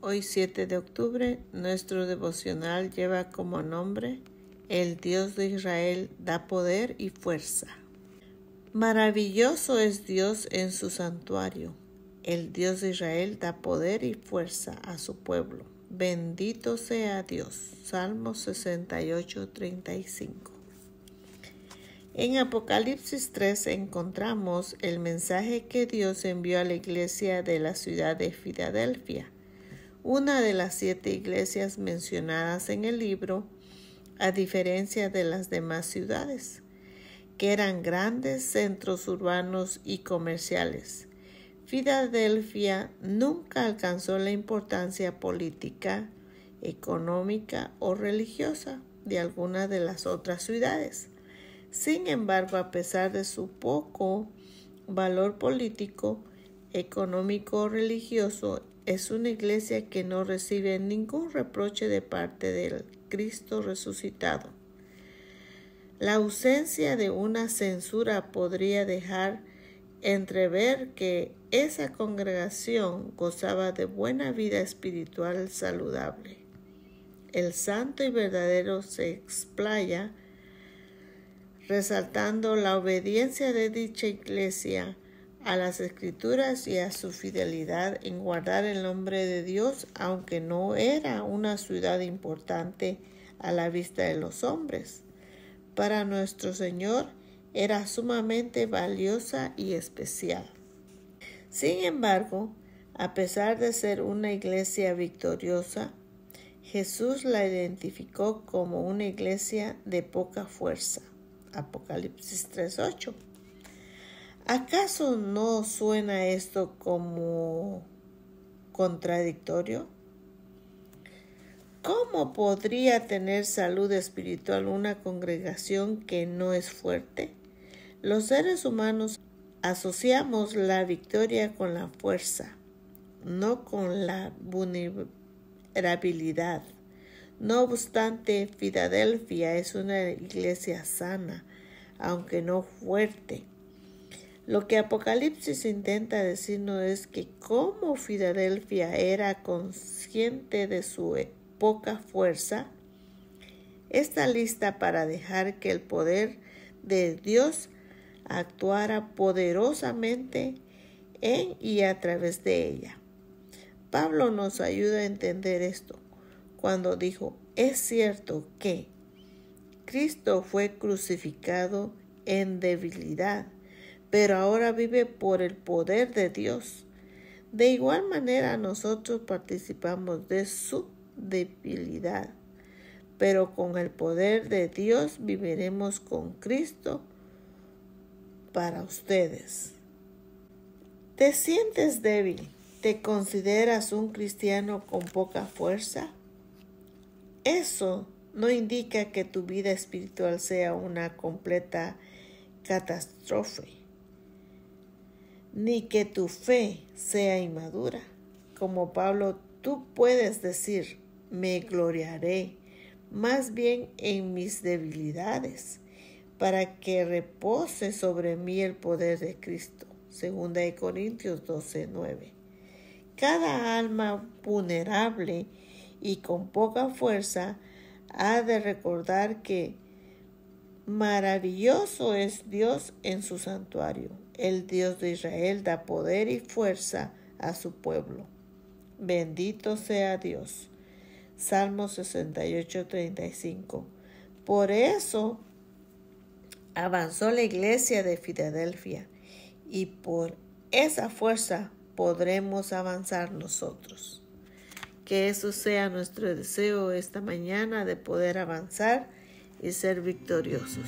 hoy 7 de octubre, nuestro devocional lleva como nombre El Dios de Israel da poder y fuerza. Maravilloso es Dios en su santuario. El Dios de Israel da poder y fuerza a su pueblo. Bendito sea Dios. Salmo 68, 35. En Apocalipsis 3 encontramos el mensaje que Dios envió a la iglesia de la ciudad de Filadelfia, una de las siete iglesias mencionadas en el libro, a diferencia de las demás ciudades, que eran grandes centros urbanos y comerciales. Filadelfia nunca alcanzó la importancia política, económica o religiosa de alguna de las otras ciudades. Sin embargo, a pesar de su poco valor político, económico o religioso, es una iglesia que no recibe ningún reproche de parte del Cristo resucitado. La ausencia de una censura podría dejar entrever que esa congregación gozaba de buena vida espiritual saludable. El santo y verdadero se explaya resaltando la obediencia de dicha iglesia a las escrituras y a su fidelidad en guardar el nombre de Dios, aunque no era una ciudad importante a la vista de los hombres. Para nuestro Señor era sumamente valiosa y especial. Sin embargo, a pesar de ser una iglesia victoriosa, Jesús la identificó como una iglesia de poca fuerza. Apocalipsis 3.8. ¿Acaso no suena esto como contradictorio? ¿Cómo podría tener salud espiritual una congregación que no es fuerte? Los seres humanos asociamos la victoria con la fuerza, no con la vulnerabilidad. No obstante, Filadelfia es una iglesia sana, aunque no fuerte. Lo que Apocalipsis intenta decirnos es que como Filadelfia era consciente de su poca fuerza, está lista para dejar que el poder de Dios actuara poderosamente en y a través de ella. Pablo nos ayuda a entender esto cuando dijo, es cierto que Cristo fue crucificado en debilidad, pero ahora vive por el poder de Dios. De igual manera nosotros participamos de su debilidad, pero con el poder de Dios viviremos con Cristo para ustedes. ¿Te sientes débil? ¿Te consideras un cristiano con poca fuerza? Eso no indica que tu vida espiritual sea una completa catástrofe, ni que tu fe sea inmadura. Como Pablo, tú puedes decir, me gloriaré más bien en mis debilidades, para que repose sobre mí el poder de Cristo. Segunda de Corintios 12, 9. Cada alma vulnerable y con poca fuerza, ha de recordar que maravilloso es Dios en su santuario. El Dios de Israel da poder y fuerza a su pueblo. Bendito sea Dios. Salmo 68, 35. Por eso avanzó la iglesia de Filadelfia y por esa fuerza podremos avanzar nosotros. Que eso sea nuestro deseo esta mañana de poder avanzar y ser victoriosos.